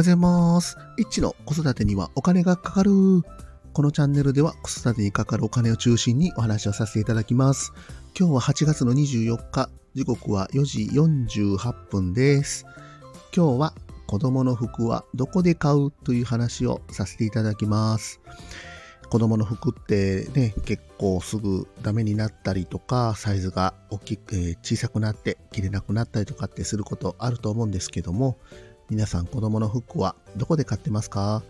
はようございます。エッチの子育てにはお金がかかる。このチャンネルでは子育てにかかるお金を中心にお話をさせていただきます。今日は8月の24日、時刻は4時48分です。今日は子供の服はどこで買うという話をさせていただきます。子供の服ってね、結構すぐダメになったりとか、サイズが大きく、えー小さくなって着れなくなったりとかってすることあると思うんですけども、皆さん子供の服はどこで買ってますか？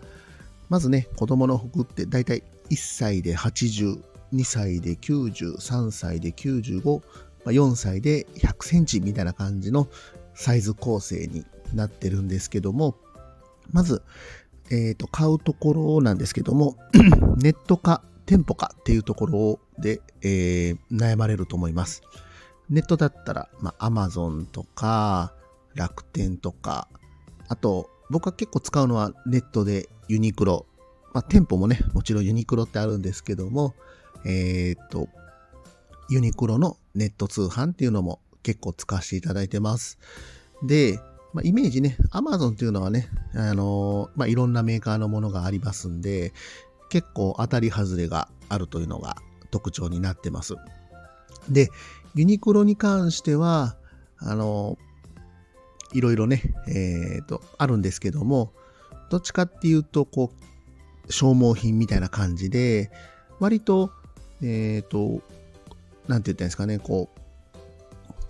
まずね、子供の服ってだいたい1歳で80、2歳で90、3歳で95、まあ4歳で100センチみたいな感じのサイズ構成になってるんですけども、まず、えっ、と、買うところなんですけども、ネットか店舗かっていうところで、えー悩まれると思います。ネットだったら、まあ、Amazon とか、楽天とか、あと、僕は結構使うのはネットでユニクロ。まあ、店舗もね、もちろんユニクロってあるんですけども、えっ、と、ユニクロのネット通販っていうのも結構使わせていただいてます。で、まあ、イメージね、Amazon っていうのはね、あのーまあ、いろんなメーカーのものがありますんで、結構当たり外れがあるというのが特徴になってます。で、ユニクロに関しては、あのーいろいろね、えっ、と、あるんですけども、どっちかっていうと、こう、消耗品みたいな感じで、割と、えっ、と、なんて言ったんですかね、こう、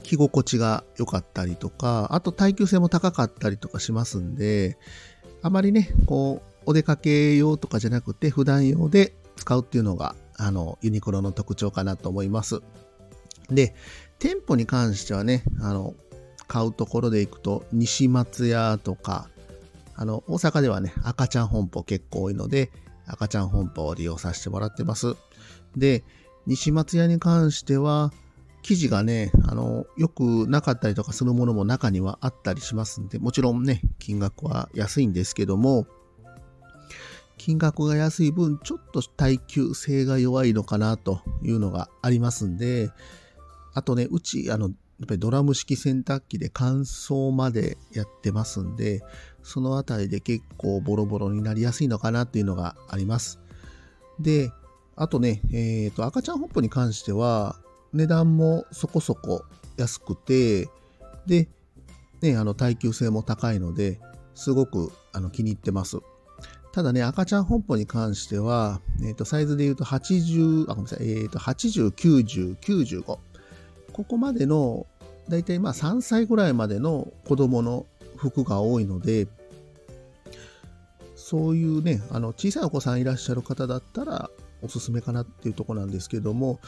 着心地が良かったりとか、あと耐久性も高かったりとかしますんで、あまりね、こう、お出かけ用とかじゃなくて、普段用で使うっていうのが、あの、ユニクロの特徴かなと思います。で、店舗に関してはね、あの、買うところで行くと、西松屋とか、あの、大阪ではね、赤ちゃん本舗結構多いので、赤ちゃん本舗を利用させてもらってます。で、西松屋に関しては、生地がね、あの、よくなかったりとかするものも中にはあったりしますんで、もちろんね、金額は安いんですけども、金額が安い分、ちょっと耐久性が弱いのかなというのがありますんで、あとね、うち、あの、やっぱりドラム式洗濯機で乾燥までやってますんで、そのあたりで結構ボロボロになりやすいのかなっていうのがあります。で、あとね、えっ、と、赤ちゃんホップに関しては、値段もそこそこ安くて、で、ね、あの、耐久性も高いので、すごくあの気に入ってます。ただね、赤ちゃん本舗に関しては、えっ、と、サイズで言うと80、あ、ごめんなさい、えっ、と、80、90、95。ここまでの、だいたいまあ3歳ぐらいまでの子供の服が多いので、そういうね、あの、小さいお子さんいらっしゃる方だったら、おすすめかなっていうとこなんですけども、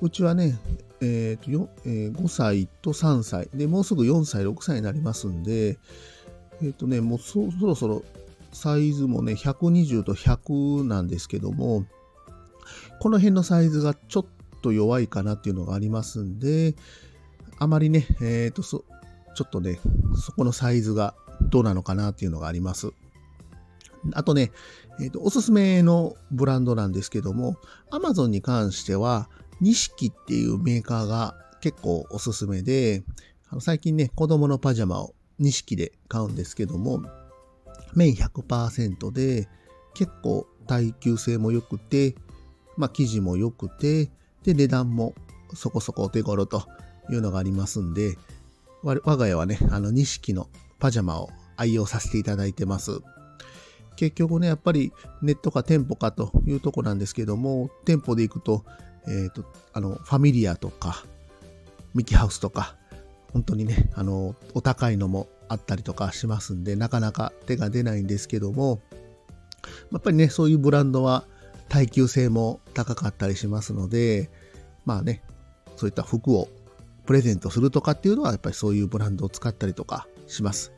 うちはね、えーとよえー5歳と3歳で、もうすぐ4歳、6歳になりますんで、えっ、とね、もうそろそろサイズもね、120と100なんですけども、この辺のサイズがちょっと弱いかなっていうのがありますんで、あまりね、えっ、とそ、ちょっとね、そこのサイズがどうなのかなっていうのがあります。あとね、えっ、と、おすすめのブランドなんですけども、Amazon に関しては、錦っていうメーカーが結構おすすめで、あの最近ね、子供のパジャマを錦で買うんですけども、綿100%で、結構耐久性も良くて、まあ生地も良くて、で、値段もそこそこお手頃というのがありますんで、我が家はね、あの錦のパジャマを愛用させていただいてます。結局ね、やっぱりネットか店舗かというとこなんですけども、店舗で行くと、えっ、と、あの、ファミリアとか、ミキハウスとか、本当にね、あの、お高いのもあったりとかしますんで、なかなか手が出ないんですけども、やっぱりね、そういうブランドは耐久性も高かったりしますので、まあね、そういった服をプレゼントするとかっていうのは、やっぱりそういうブランドを使ったりとかします。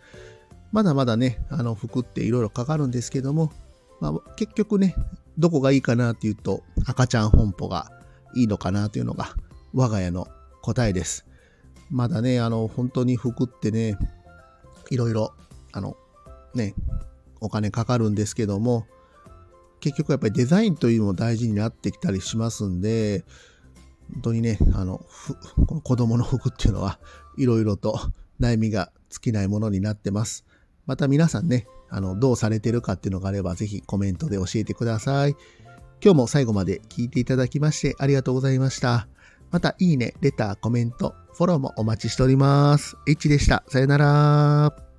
まだまだね、あの服っていろいろかかるんですけども、まあ、結局ね、どこがいいかなっていうと、赤ちゃん本舗がいいのかなというのが我が家の答えです。まだね、あの、本当に服ってね、いろいろ、あの、ね、お金かかるんですけども、結局やっぱりデザインというのも大事になってきたりしますんで、本当にね、あの、この子供の服っていうのはいろいろと悩みが尽きないものになってます。また皆さんね、あの、どうされてるかっていうのがあれば、ぜひコメントで教えてください。今日も最後まで聞いていただきましてありがとうございました。また、いいね、レター、コメント、フォローもお待ちしております。H でした。さよなら。